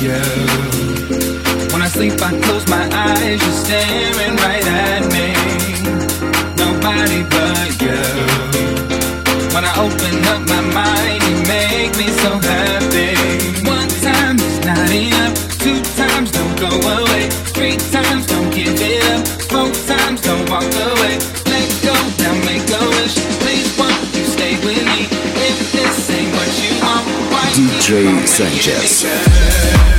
you. When I sleep, I close my eyes, you're staring right at me. Nobody but you. When I open up my mind, you make me so happy. One time is not enough, two times don't go up. DJ Sanchez.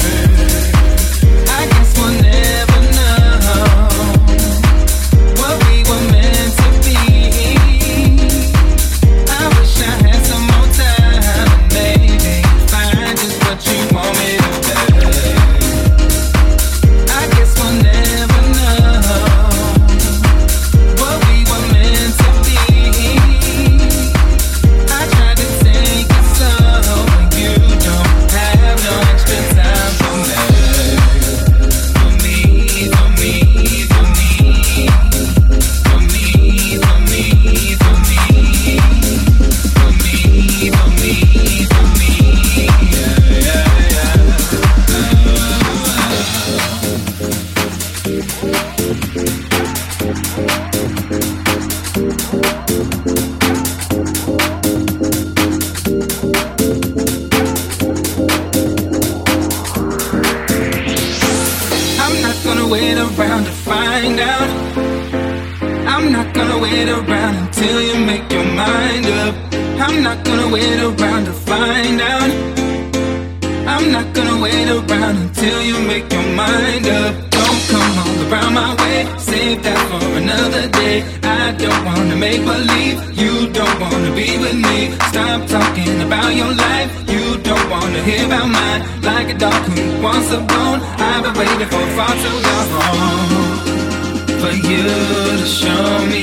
you to show me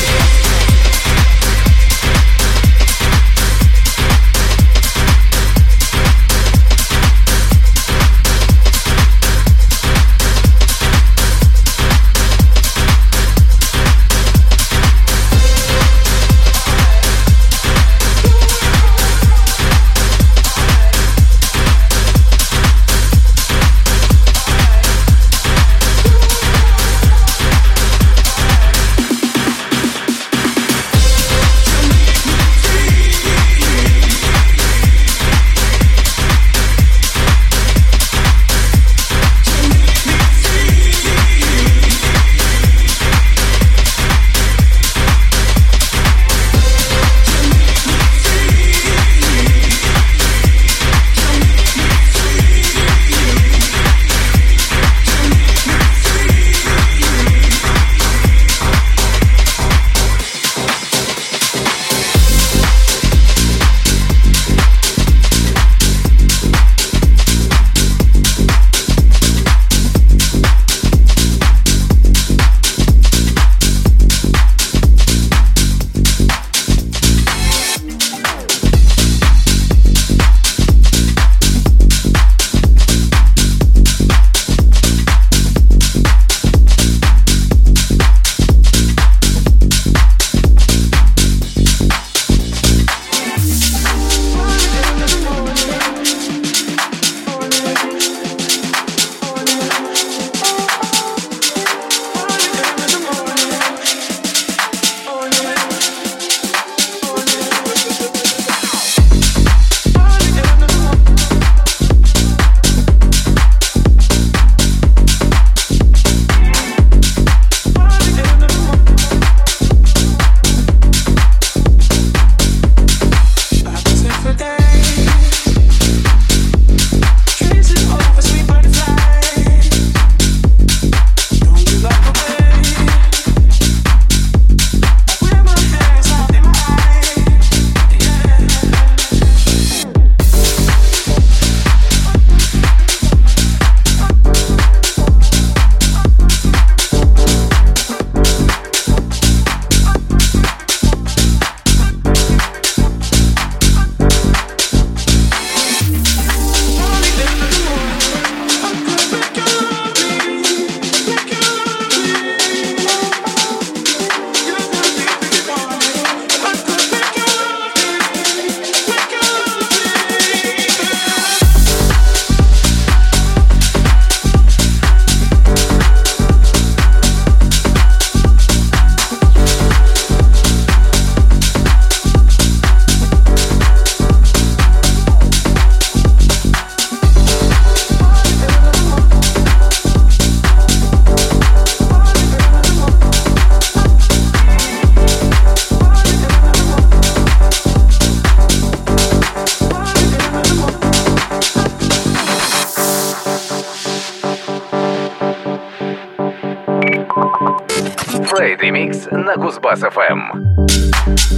Лейди Микс на Кузбасс ФМ. Take your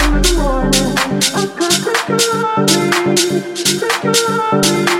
love me, take your love me.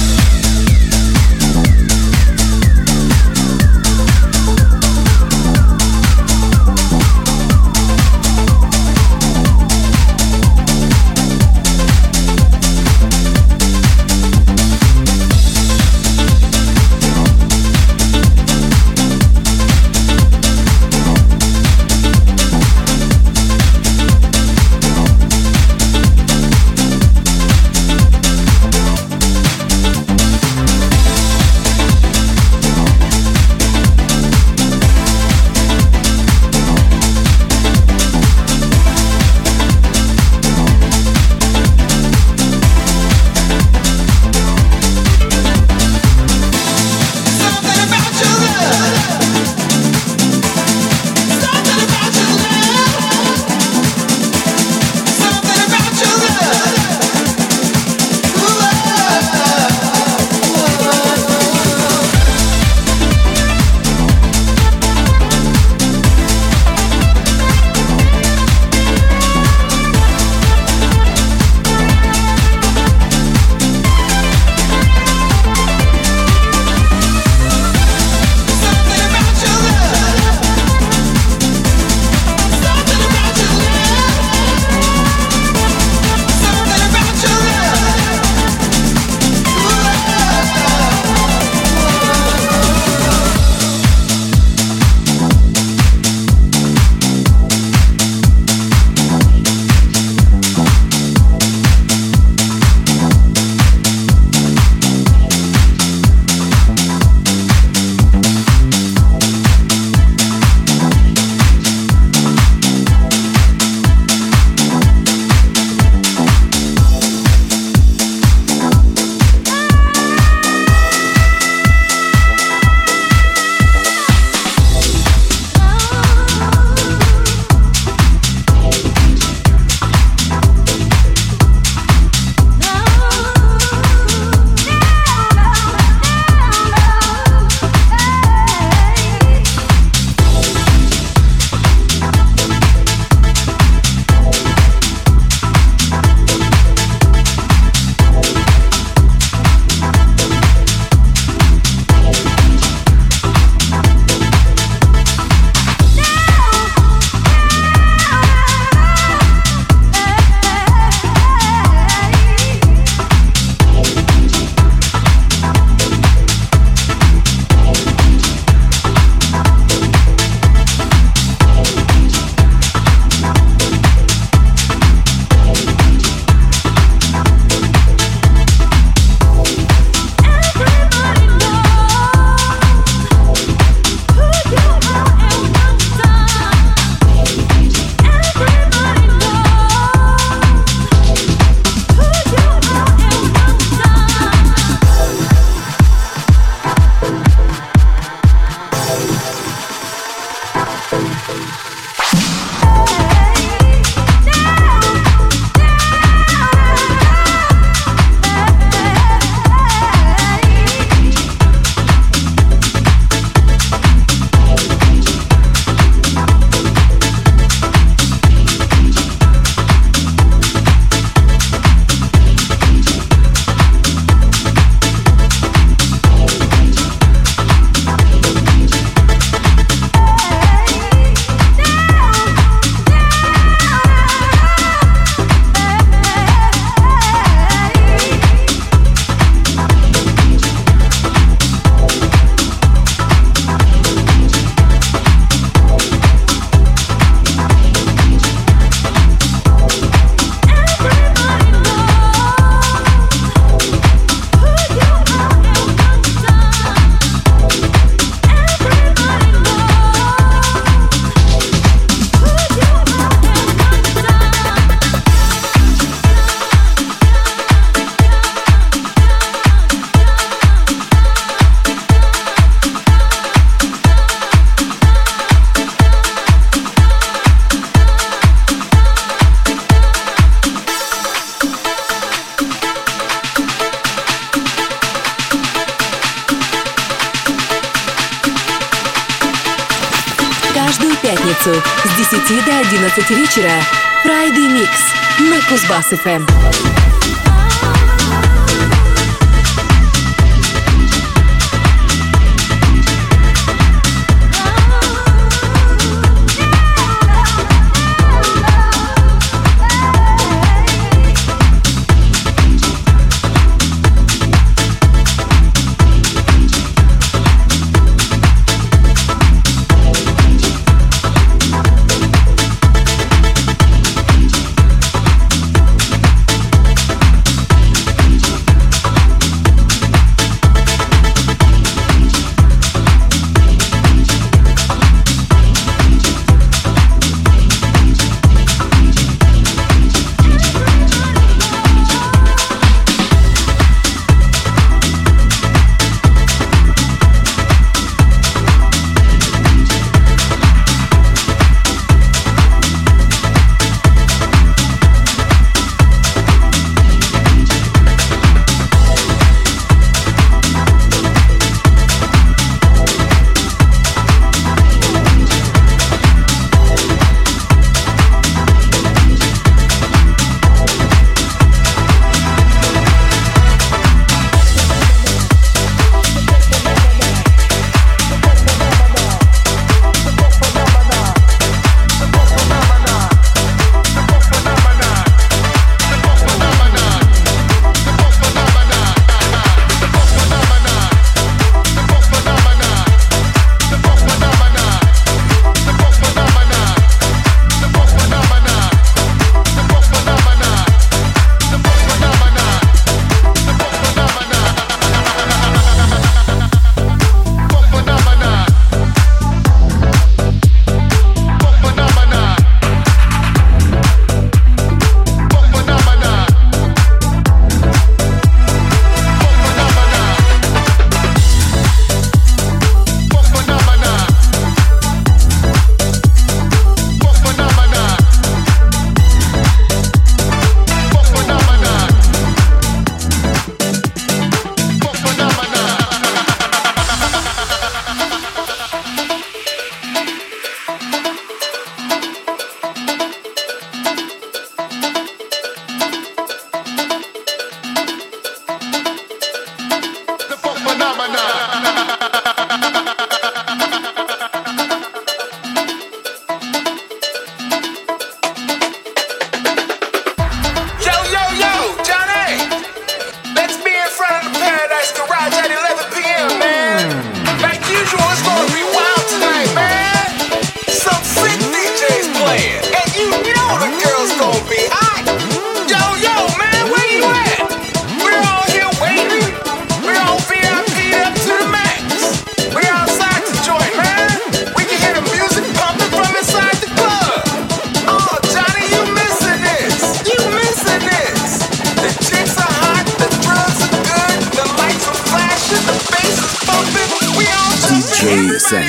12 вечера Friday Mix на Кузбасс-ФМ.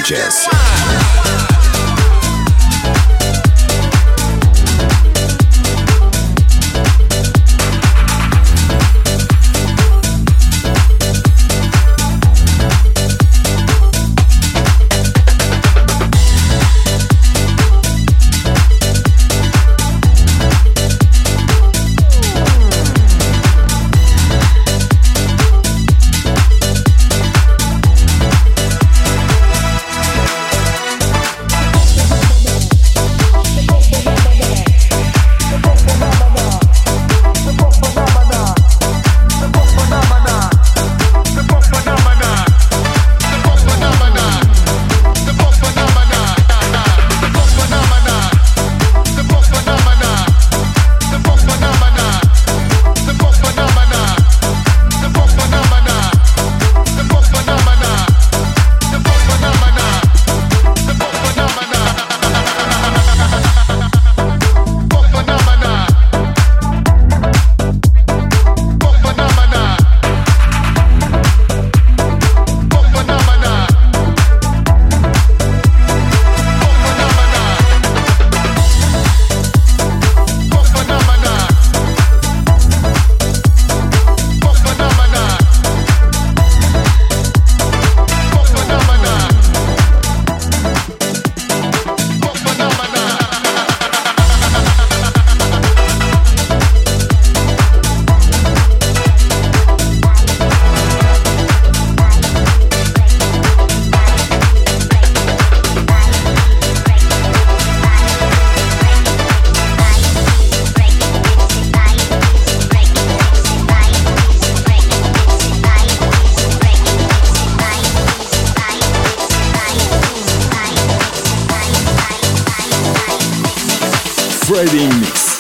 Jazz. Friday Mix.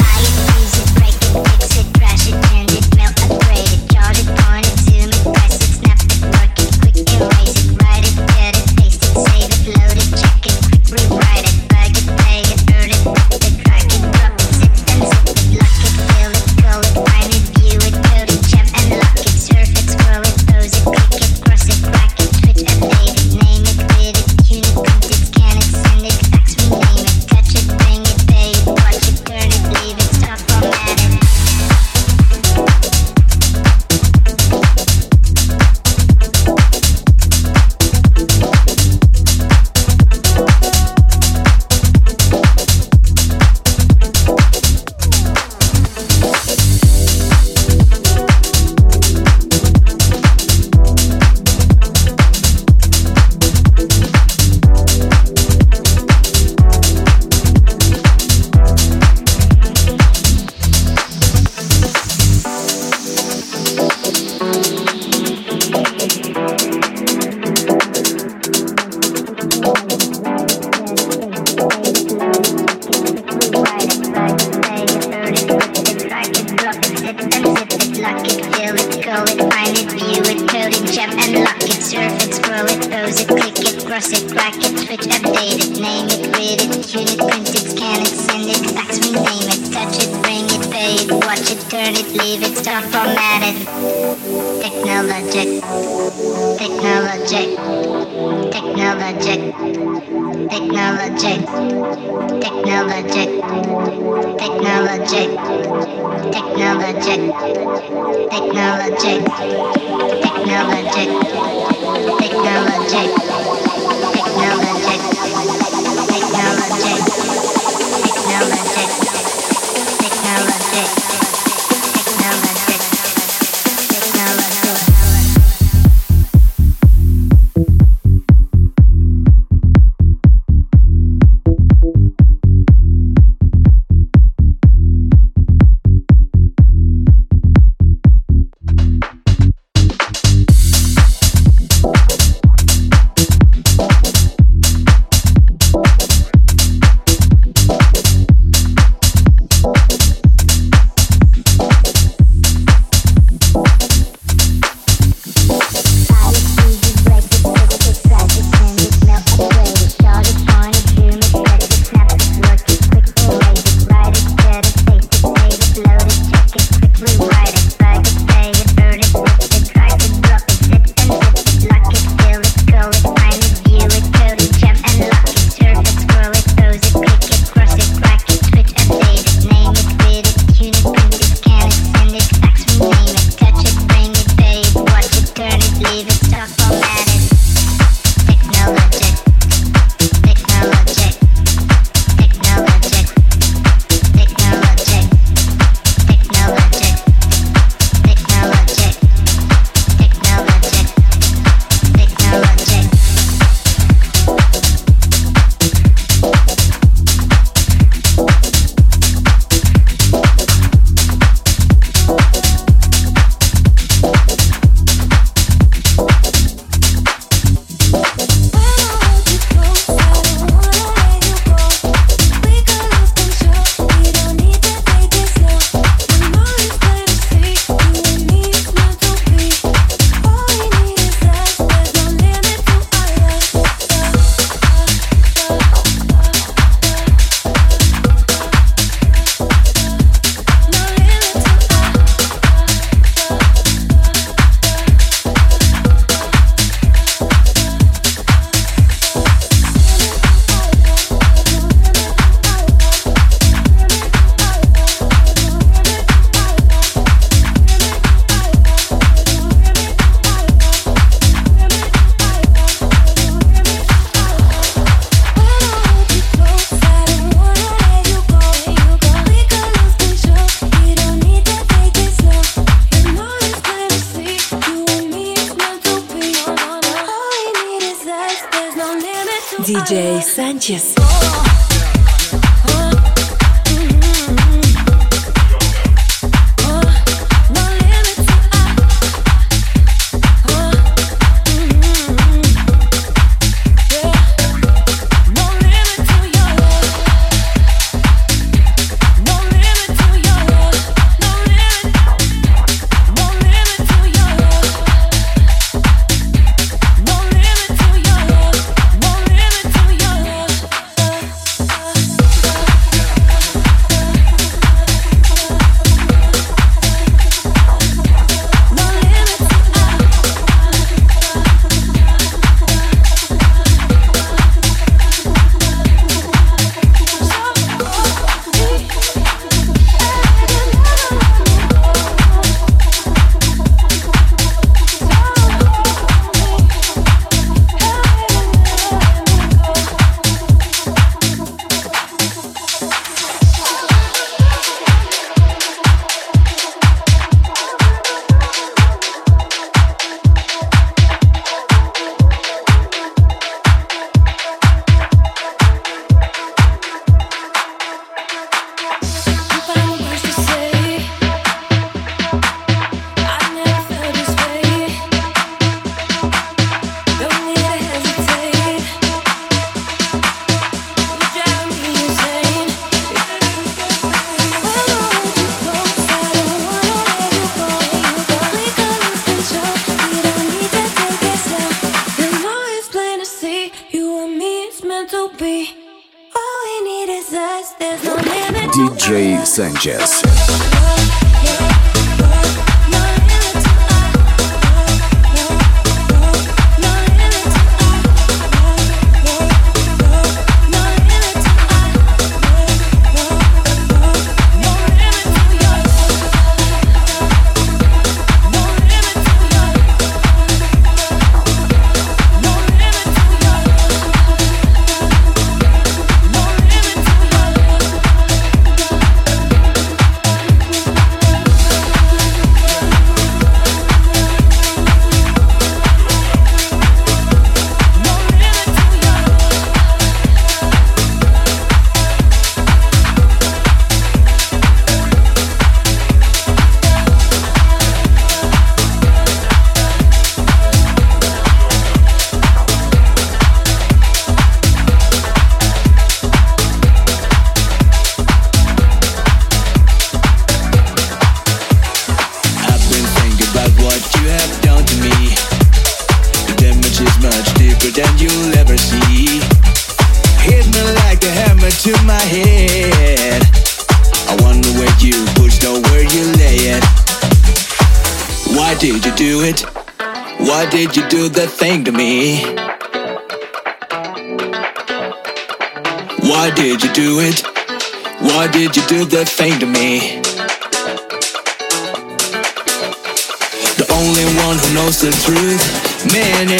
DJ Sanchez.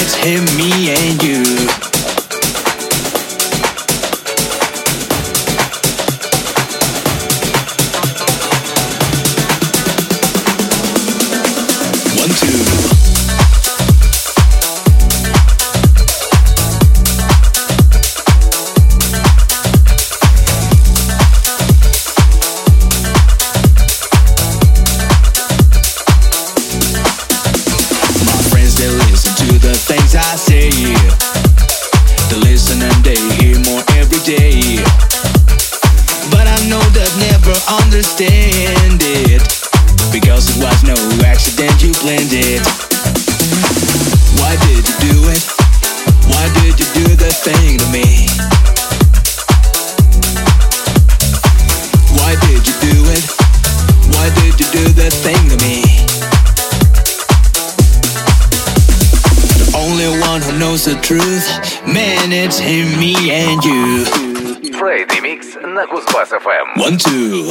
it's him understand it Because it was no accident you planned it Why did you do it? Why did you do that thing to me? Why did you do it? Why did you do that thing to me? The only one who knows the truth Man, it's him, me and you one, two.